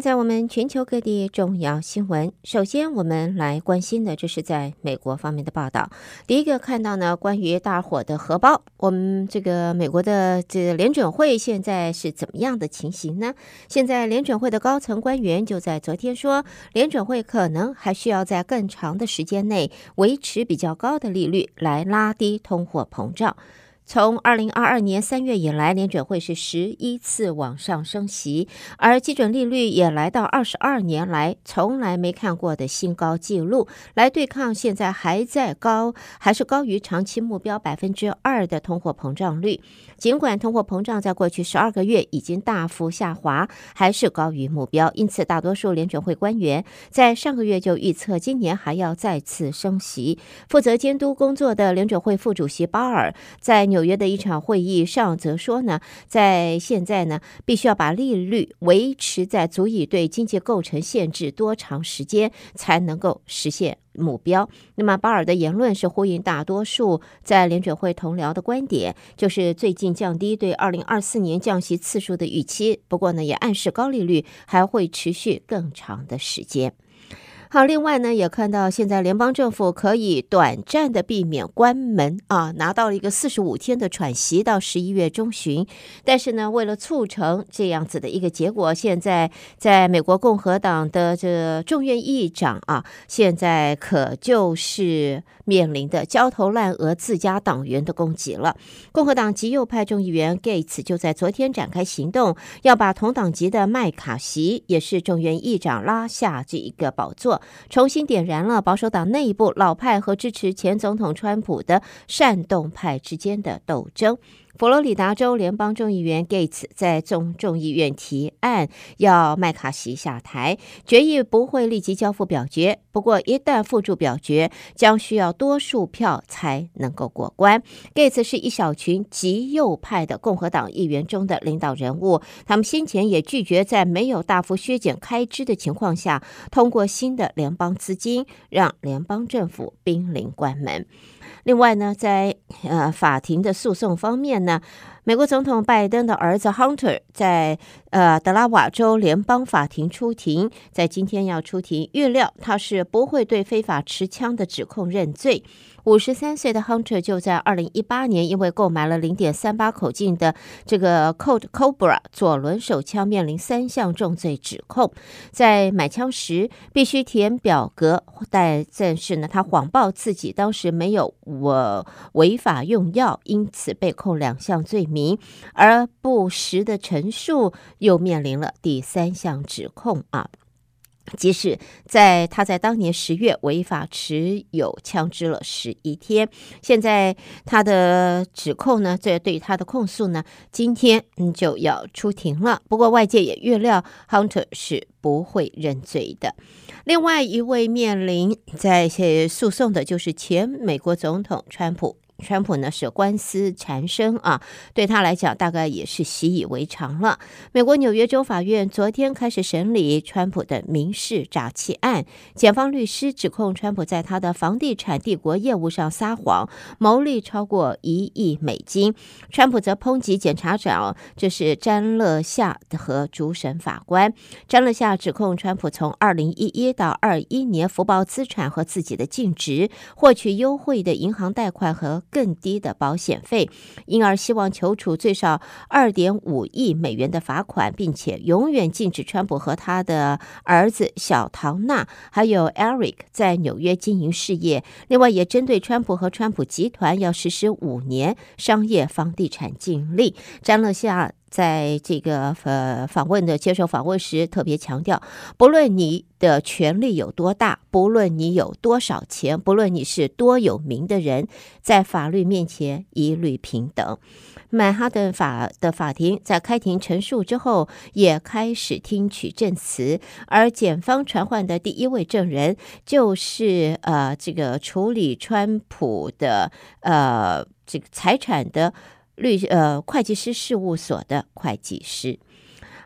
在我们全球各地重要新闻。首先，我们来关心的，这是在美国方面的报道。第一个看到呢，关于大火的荷包，我们这个美国的这联准会现在是怎么样的情形呢？现在联准会的高层官员就在昨天说，联准会可能还需要在更长的时间内维持比较高的利率，来拉低通货膨胀。从二零二二年三月以来，联准会是十一次往上升息，而基准利率也来到二十二年来从来没看过的新高纪录，来对抗现在还在高，还是高于长期目标百分之二的通货膨胀率。尽管通货膨胀在过去十二个月已经大幅下滑，还是高于目标。因此，大多数联准会官员在上个月就预测今年还要再次升息。负责监督工作的联准会副主席鲍尔在纽约的一场会议上则说呢，在现在呢，必须要把利率维持在足以对经济构成限制多长时间才能够实现。目标。那么，鲍尔的言论是呼应大多数在联准会同僚的观点，就是最近降低对二零二四年降息次数的预期。不过呢，也暗示高利率还会持续更长的时间。好，另外呢，也看到现在联邦政府可以短暂的避免关门啊，拿到了一个四十五天的喘息到十一月中旬。但是呢，为了促成这样子的一个结果，现在在美国共和党的这众院议长啊，现在可就是面临的焦头烂额自家党员的攻击了。共和党极右派众议员 Gates 就在昨天展开行动，要把同党籍的麦卡锡，也是众院议长拉下这一个宝座。重新点燃了保守党内部老派和支持前总统川普的煽动派之间的斗争。佛罗里达州联邦众议员 Gates 在众众议院提案要麦卡锡下台，决议不会立即交付表决。不过，一旦付诸表决，将需要多数票才能够过关。Gates 是一小群极右派的共和党议员中的领导人物，他们先前也拒绝在没有大幅削减开支的情况下通过新的联邦资金，让联邦政府濒临关门。另外呢，在呃法庭的诉讼方面呢，美国总统拜登的儿子 Hunter 在呃德拉瓦州联邦法庭出庭，在今天要出庭，预料他是不会对非法持枪的指控认罪。五十三岁的 Hunter 就在二零一八年，因为购买了零点三八口径的这个 Colt Cobra 左轮手枪，面临三项重罪指控。在买枪时必须填表格，但但是呢，他谎报自己当时没有我违法用药，因此被控两项罪名。而不实的陈述又面临了第三项指控啊。即使在他在当年十月违法持有枪支了十一天，现在他的指控呢，这对他的控诉呢，今天就要出庭了。不过外界也预料 Hunter 是不会认罪的。另外一位面临在诉讼的就是前美国总统川普。川普呢是官司缠身啊，对他来讲大概也是习以为常了。美国纽约州法院昨天开始审理川普的民事诈欺案，检方律师指控川普在他的房地产帝国业务上撒谎，牟利超过一亿美金。川普则抨击检察长，这是詹乐夏和主审法官。詹乐夏指控川普从二零一一到二一年福报资产和自己的净值，获取优惠的银行贷款和更低的保险费，因而希望求处最少二点五亿美元的罚款，并且永远禁止川普和他的儿子小唐纳还有 Eric 在纽约经营事业。另外，也针对川普和川普集团要实施五年商业房地产禁令。詹乐夏。在这个呃访问的接受访问时，特别强调，不论你的权力有多大，不论你有多少钱，不论你是多有名的人，在法律面前一律平等。曼哈顿法的法庭在开庭陈述之后，也开始听取证词，而检方传唤的第一位证人就是呃这个处理川普的呃这个财产的。律呃，会计师事务所的会计师。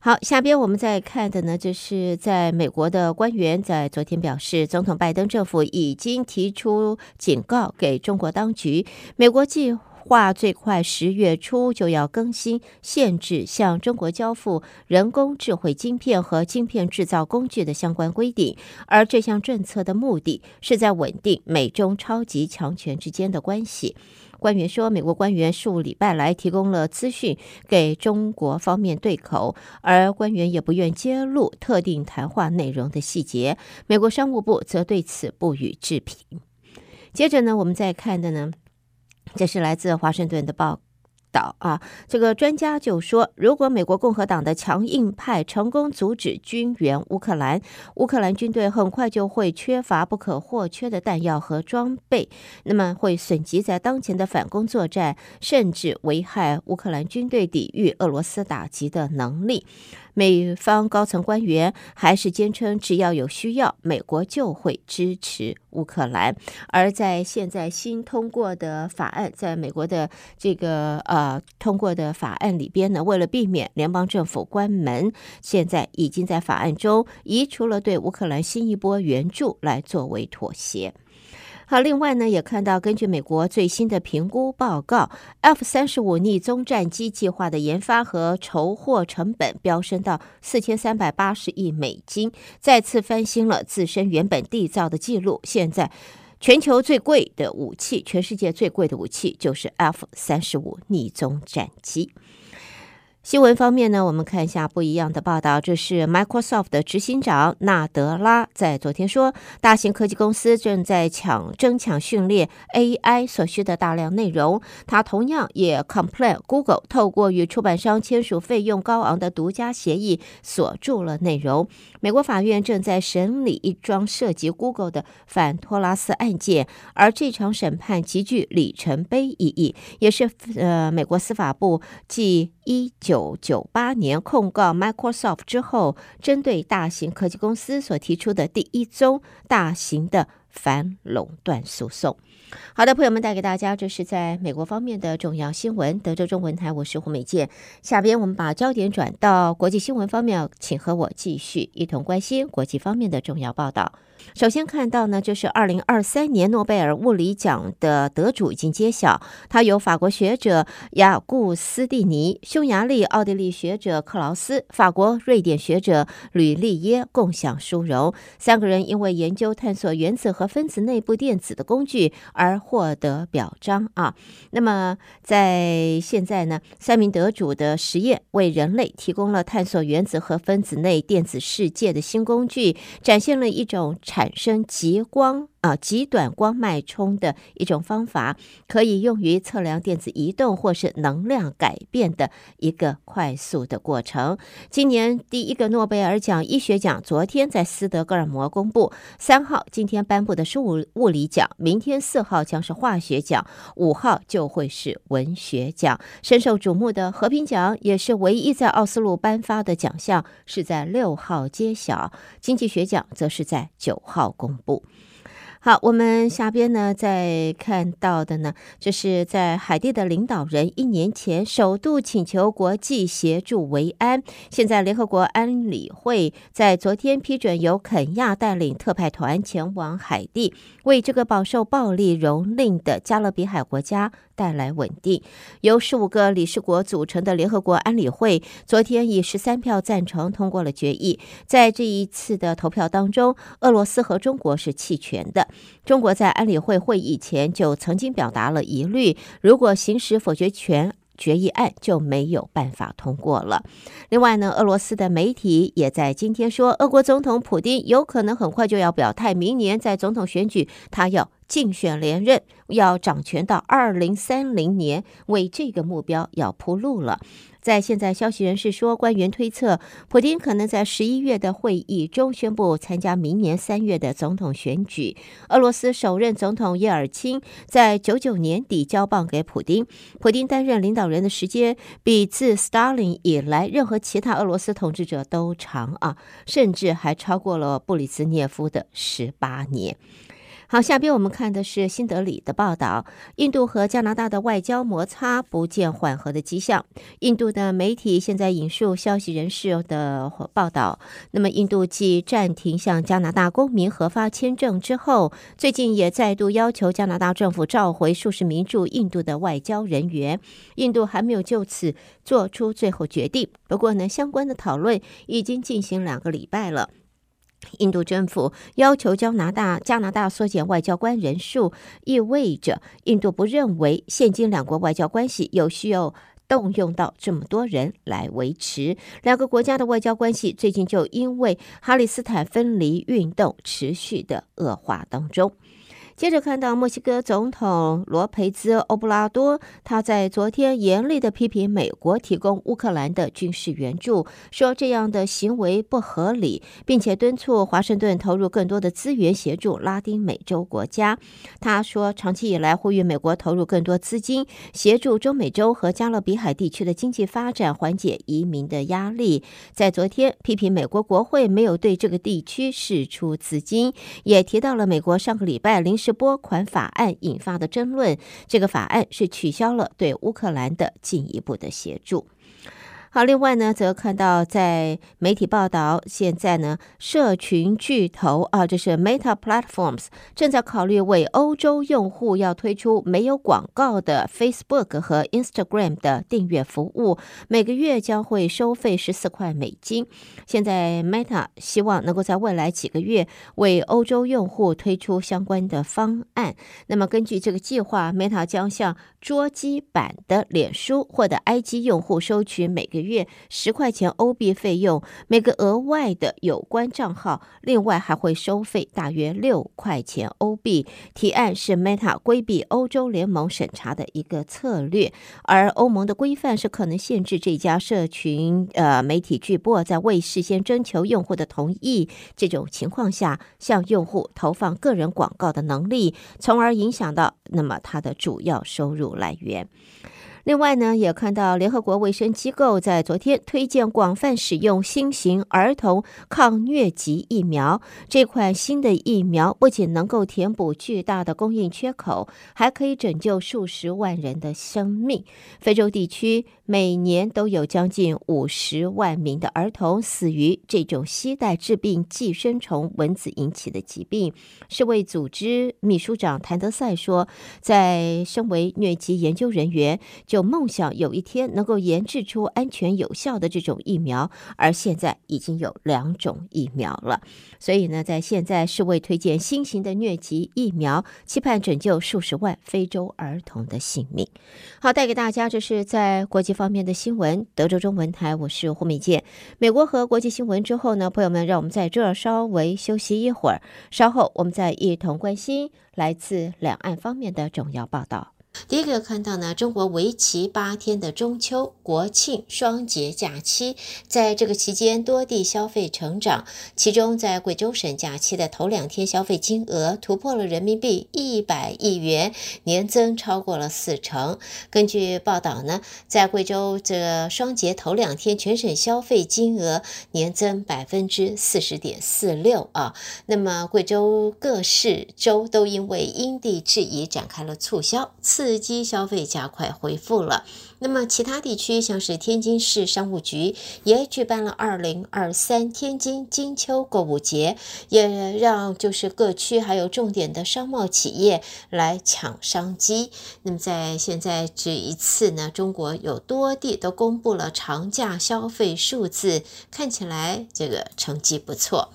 好，下边我们再看的呢，就是在美国的官员在昨天表示，总统拜登政府已经提出警告给中国当局，美国计划最快十月初就要更新限制向中国交付人工智慧晶片和晶片制造工具的相关规定，而这项政策的目的是在稳定美中超级强权之间的关系。官员说，美国官员数礼拜来提供了资讯给中国方面对口，而官员也不愿揭露特定谈话内容的细节。美国商务部则对此不予置评。接着呢，我们再看的呢，这是来自华盛顿的报。啊，这个专家就说，如果美国共和党的强硬派成功阻止军援乌克兰，乌克兰军队很快就会缺乏不可或缺的弹药和装备，那么会损及在当前的反攻作战，甚至危害乌克兰军队抵御俄罗斯打击的能力。美方高层官员还是坚称，只要有需要，美国就会支持乌克兰。而在现在新通过的法案，在美国的这个呃通过的法案里边呢，为了避免联邦政府关门，现在已经在法案中移除了对乌克兰新一波援助来作为妥协。好，另外呢，也看到根据美国最新的评估报告，F 三十五逆踪战机计划的研发和筹获成本飙升到四千三百八十亿美金，再次翻新了自身原本缔造的记录。现在，全球最贵的武器，全世界最贵的武器就是 F 三十五逆踪战机。新闻方面呢，我们看一下不一样的报道。这是 Microsoft 的执行长纳德拉在昨天说，大型科技公司正在抢争抢训练 AI 所需的大量内容。他同样也 complain Google 透过与出版商签署费用高昂的独家协议锁住了内容。美国法院正在审理一桩涉及 Google 的反托拉斯案件，而这场审判极具里程碑意义，也是呃美国司法部继一九九八年控告 Microsoft 之后，针对大型科技公司所提出的第一宗大型的反垄断诉讼。好的，朋友们，带给大家这是在美国方面的重要新闻。德州中文台，我是胡美健。下边我们把焦点转到国际新闻方面，请和我继续一同关心国际方面的重要报道。首先看到呢，就是二零二三年诺贝尔物理奖的得主已经揭晓，他由法国学者雅顾斯蒂尼、匈牙利、奥地利学者克劳斯、法国、瑞典学者吕利耶共享殊荣。三个人因为研究探索原子和分子内部电子的工具而获得表彰啊。那么在现在呢，三名得主的实验为人类提供了探索原子和分子内电子世界的新工具，展现了一种。产生极光。啊极短光脉冲的一种方法，可以用于测量电子移动或是能量改变的一个快速的过程。今年第一个诺贝尔奖医学奖昨天在斯德哥尔摩公布，三号今天颁布的是物物理奖，明天四号将是化学奖，五号就会是文学奖。深受瞩目的和平奖也是唯一在奥斯陆颁发的奖项，是在六号揭晓。经济学奖则是在九号公布。好，我们下边呢，再看到的呢，就是在海地的领导人一年前首度请求国际协助维安。现在，联合国安理会在昨天批准由肯亚带领特派团前往海地，为这个饱受暴力蹂躏的加勒比海国家带来稳定。由十五个理事国组成的联合国安理会昨天以十三票赞成通过了决议。在这一次的投票当中，俄罗斯和中国是弃权的。中国在安理会会议前就曾经表达了疑虑，如果行使否决权，决议案就没有办法通过了。另外呢，俄罗斯的媒体也在今天说，俄国总统普京有可能很快就要表态，明年在总统选举他要竞选连任，要掌权到二零三零年，为这个目标要铺路了。在现在，消息人士说，官员推测，普丁可能在十一月的会议中宣布参加明年三月的总统选举。俄罗斯首任总统叶尔钦在九九年底交棒给普丁，普丁担任领导人的时间比自斯大林以来任何其他俄罗斯统治者都长啊，甚至还超过了布里兹涅夫的十八年。好，下边我们看的是新德里的报道。印度和加拿大的外交摩擦不见缓和的迹象。印度的媒体现在引述消息人士的报道，那么印度继暂停向加拿大公民核发签证之后，最近也再度要求加拿大政府召回数十名驻印度的外交人员。印度还没有就此做出最后决定，不过呢，相关的讨论已经进行两个礼拜了。印度政府要求加拿大加拿大缩减外交官人数，意味着印度不认为现今两国外交关系有需要动用到这么多人来维持。两个国家的外交关系最近就因为哈里斯坦分离运动持续的恶化当中。接着看到墨西哥总统罗培兹·欧布拉多，他在昨天严厉地批评美国提供乌克兰的军事援助，说这样的行为不合理，并且敦促华盛顿投入更多的资源协助拉丁美洲国家。他说，长期以来呼吁美国投入更多资金协助中美洲和加勒比海地区的经济发展，缓解移民的压力。在昨天批评美国国会没有对这个地区释出资金，也提到了美国上个礼拜临时。拨款法案引发的争论，这个法案是取消了对乌克兰的进一步的协助。好，另外呢，则看到在媒体报道，现在呢，社群巨头啊，这是 Meta Platforms 正在考虑为欧洲用户要推出没有广告的 Facebook 和 Instagram 的订阅服务，每个月将会收费十四块美金。现在 Meta 希望能够在未来几个月为欧洲用户推出相关的方案。那么根据这个计划，Meta 将向桌机版的脸书或者 IG 用户收取每个月十块钱欧币费用，每个额外的有关账号，另外还会收费大约六块钱欧币。提案是 Meta 规避欧洲联盟审查的一个策略，而欧盟的规范是可能限制这家社群呃媒体巨擘在未事先征求用户的同意这种情况下，向用户投放个人广告的能力，从而影响到那么它的主要收入来源。另外呢，也看到联合国卫生机构在昨天推荐广泛使用新型儿童抗疟疾疫苗。这款新的疫苗不仅能够填补巨大的供应缺口，还可以拯救数十万人的生命。非洲地区每年都有将近五十万名的儿童死于这种携带致病寄生虫蚊子引起的疾病。世卫组织秘书长谭德赛说，在身为疟疾研究人员就梦想有一天能够研制出安全有效的这种疫苗，而现在已经有两种疫苗了。所以呢，在现在世卫推荐新型的疟疾疫苗，期盼拯救数十万非洲儿童的性命。好，带给大家这是在国际方面的新闻。德州中文台，我是胡美健。美国和国际新闻之后呢，朋友们，让我们在这儿稍微休息一会儿，稍后我们再一同关心来自两岸方面的重要报道。第一个看到呢，中国为期八天的中秋、国庆双节假期，在这个期间多地消费成长，其中在贵州省假期的头两天消费金额突破了人民币一百亿元，年增超过了四成。根据报道呢，在贵州这双节头两天全省消费金额年增百分之四十点四六啊。那么贵州各市州都因为因地制宜展开了促销。刺激消费加快恢复了。那么，其他地区像是天津市商务局也举办了二零二三天津金秋购物节，也让就是各区还有重点的商贸企业来抢商机。那么，在现在这一次呢，中国有多地都公布了长假消费数字，看起来这个成绩不错。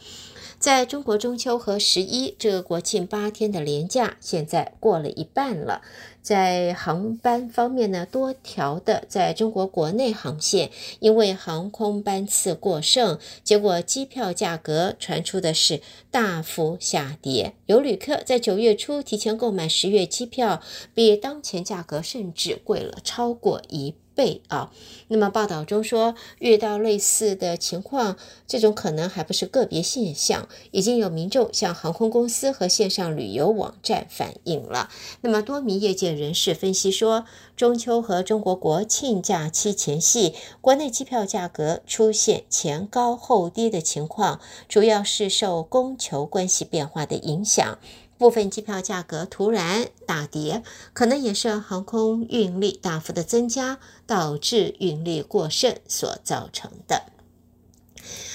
在中国中秋和十一这个国庆八天的连假，现在过了一半了。在航班方面呢，多条的在中国国内航线因为航空班次过剩，结果机票价格传出的是大幅下跌。有旅客在九月初提前购买十月机票，比当前价格甚至贵了超过一倍啊！那么报道中说，遇到类似的情况，这种可能还不是个别现象，已经有民众向航空公司和线上旅游网站反映了。那么多名业界人士分析说，中秋和中国国庆假期前夕，国内机票价格出现前高后低的情况，主要是受供求关系变化的影响。部分机票价格突然大跌，可能也是航空运力大幅的增加，导致运力过剩所造成的。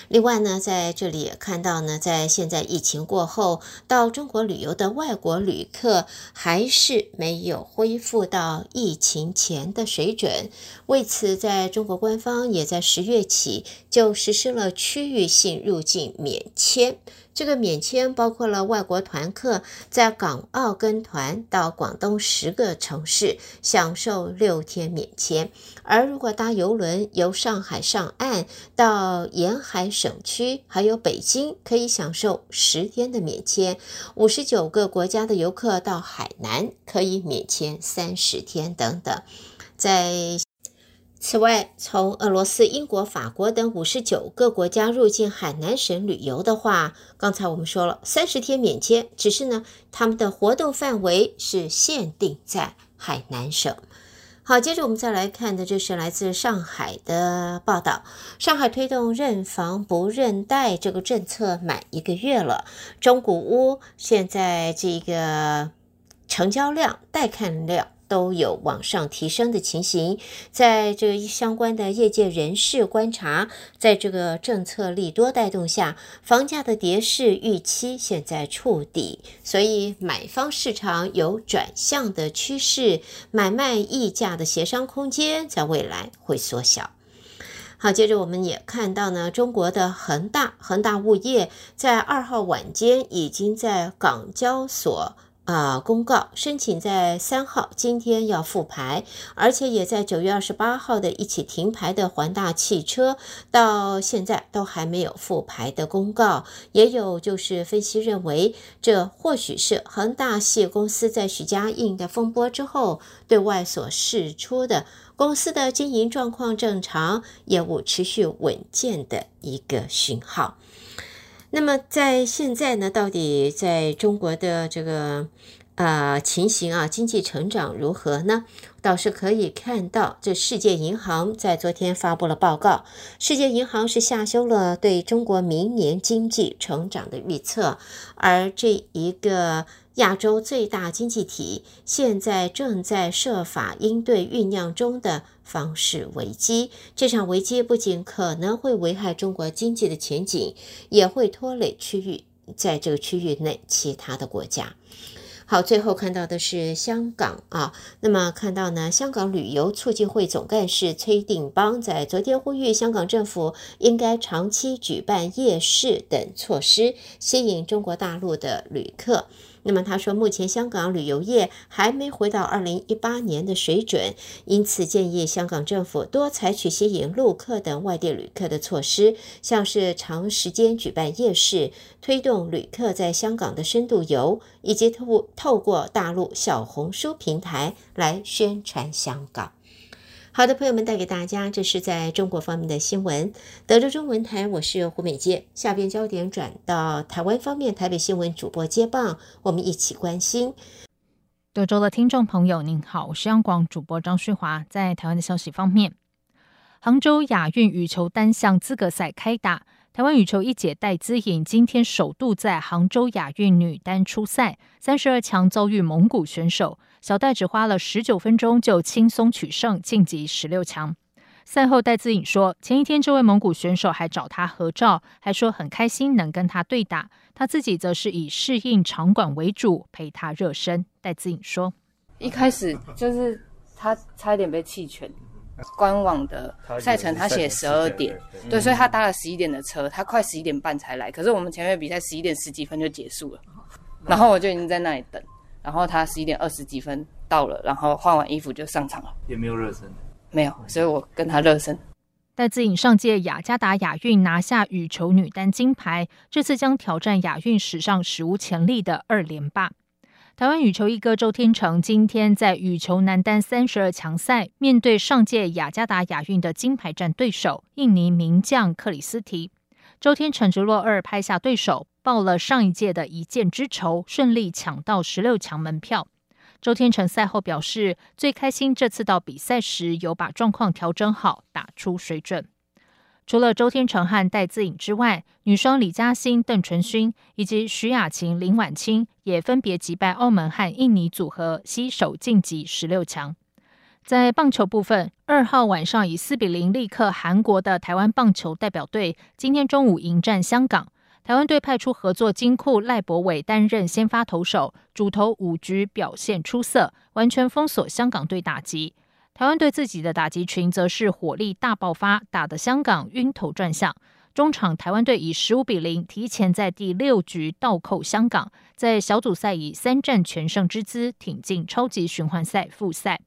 另外呢，在这里也看到呢，在现在疫情过后，到中国旅游的外国旅客还是没有恢复到疫情前的水准。为此，在中国官方也在十月起就实施了区域性入境免签。这个免签包括了外国团客在港澳跟团到广东十个城市享受六天免签，而如果搭邮轮由上海上岸到沿海省区，还有北京，可以享受十天的免签。五十九个国家的游客到海南可以免签三十天等等，在。此外，从俄罗斯、英国、法国等五十九个国家入境海南省旅游的话，刚才我们说了三十天免签，只是呢，他们的活动范围是限定在海南省。好，接着我们再来看的，就是来自上海的报道。上海推动认房不认贷这个政策满一个月了，中古屋现在这个成交量、带看量。都有往上提升的情形，在这个相关的业界人士观察，在这个政策利多带动下，房价的跌势预期现在触底，所以买方市场有转向的趋势，买卖溢价的协商空间在未来会缩小。好，接着我们也看到呢，中国的恒大恒大物业在二号晚间已经在港交所。啊、公告申请在三号今天要复牌，而且也在九月二十八号的一起停牌的环大汽车，到现在都还没有复牌的公告。也有就是分析认为，这或许是恒大系公司在许家印的风波之后，对外所释出的公司的经营状况正常、业务持续稳健的一个讯号。那么在现在呢，到底在中国的这个啊情形啊，经济成长如何呢？倒是可以看到，这世界银行在昨天发布了报告，世界银行是下修了对中国明年经济成长的预测，而这一个。亚洲最大经济体现在正在设法应对酝酿中的房市危机。这场危机不仅可能会危害中国经济的前景，也会拖累区域在这个区域内其他的国家。好，最后看到的是香港啊，那么看到呢，香港旅游促进会总干事崔定邦在昨天呼吁香港政府应该长期举办夜市等措施，吸引中国大陆的旅客。那么他说，目前香港旅游业还没回到二零一八年的水准，因此建议香港政府多采取吸引陆客等外地旅客的措施，像是长时间举办夜市，推动旅客在香港的深度游，以及透透过大陆小红书平台来宣传香港。好的，朋友们，带给大家这是在中国方面的新闻。德州中文台，我是胡美杰。下边焦点转到台湾方面，台北新闻主播接棒，我们一起关心德州的听众朋友。您好，我是央广主播张旭华。在台湾的消息方面，杭州亚运羽球单项资格赛开打，台湾羽球一姐戴资颖今天首度在杭州亚运女单出赛，三十二强遭遇蒙古选手。小戴只花了十九分钟就轻松取胜，晋级十六强。赛后，戴资颖说：“前一天这位蒙古选手还找他合照，还说很开心能跟他对打。他自己则是以适应场馆为主，陪他热身。”戴资颖说：“一开始就是他差一点被弃权，官网的赛程他写十二点，对，所以他搭了十一点的车，他快十一点半才来。可是我们前面比赛十一点十几分就结束了，然后我就已经在那里等。”然后他十一点二十几分到了，然后换完衣服就上场了，也没有热身，没有，所以我跟他热身。戴资颖上届雅加达亚运拿下羽球女单金牌，这次将挑战亚运史上史无前例的二连霸。台湾羽球一哥周天成今天在羽球男单三十二强赛，面对上届雅加达亚运的金牌战对手印尼名将克里斯提。周天成直落二拍下对手，报了上一届的一箭之仇，顺利抢到十六强门票。周天成赛后表示，最开心这次到比赛时有把状况调整好，打出水准。除了周天成和戴资颖之外，女双李嘉欣、邓淳勋以及徐雅晴、林婉清也分别击败澳门和印尼组合，携手晋级十六强。在棒球部分，二号晚上以四比零力克韩国的台湾棒球代表队，今天中午迎战香港。台湾队派出合作金库赖博伟担任先发投手，主投五局表现出色，完全封锁香港队打击。台湾队自己的打击群则是火力大爆发，打得香港晕头转向。中场台湾队以十五比零提前在第六局倒扣香港，在小组赛以三战全胜之姿挺进超级循环赛复赛。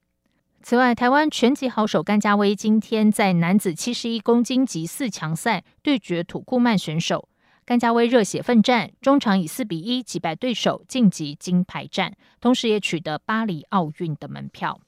此外，台湾拳击好手甘家威今天在男子七十一公斤级四强赛对决土库曼选手，甘家威热血奋战，中场以四比一击败对手晋级金牌战，同时也取得巴黎奥运的门票。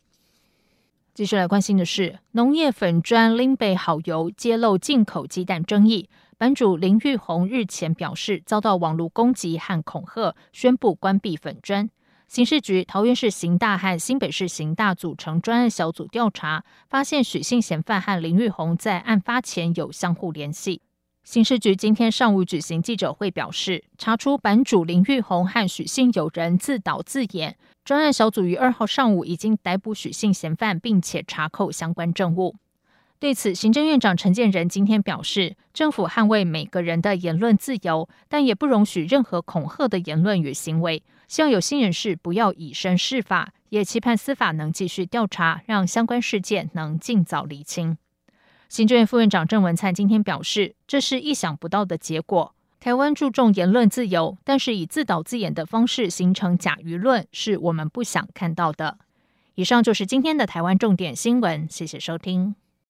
继续来关心的是，农业粉砖林北好油揭露进口鸡蛋争议，版主林玉红日前表示遭到网络攻击和恐吓，宣布关闭粉砖。刑事局桃园市刑大和新北市刑大组成专案小组调查，发现许姓嫌犯和林玉红在案发前有相互联系。刑事局今天上午举行记者会，表示查出版主林玉红和许姓友人自导自演。专案小组于二号上午已经逮捕许姓嫌犯，并且查扣相关证物。对此，行政院长陈建仁今天表示，政府捍卫每个人的言论自由，但也不容许任何恐吓的言论与行为。希望有心人士不要以身试法，也期盼司法能继续调查，让相关事件能尽早厘清。行政院副院长郑文灿今天表示，这是意想不到的结果。台湾注重言论自由，但是以自导自演的方式形成假舆论，是我们不想看到的。以上就是今天的台湾重点新闻，谢谢收听。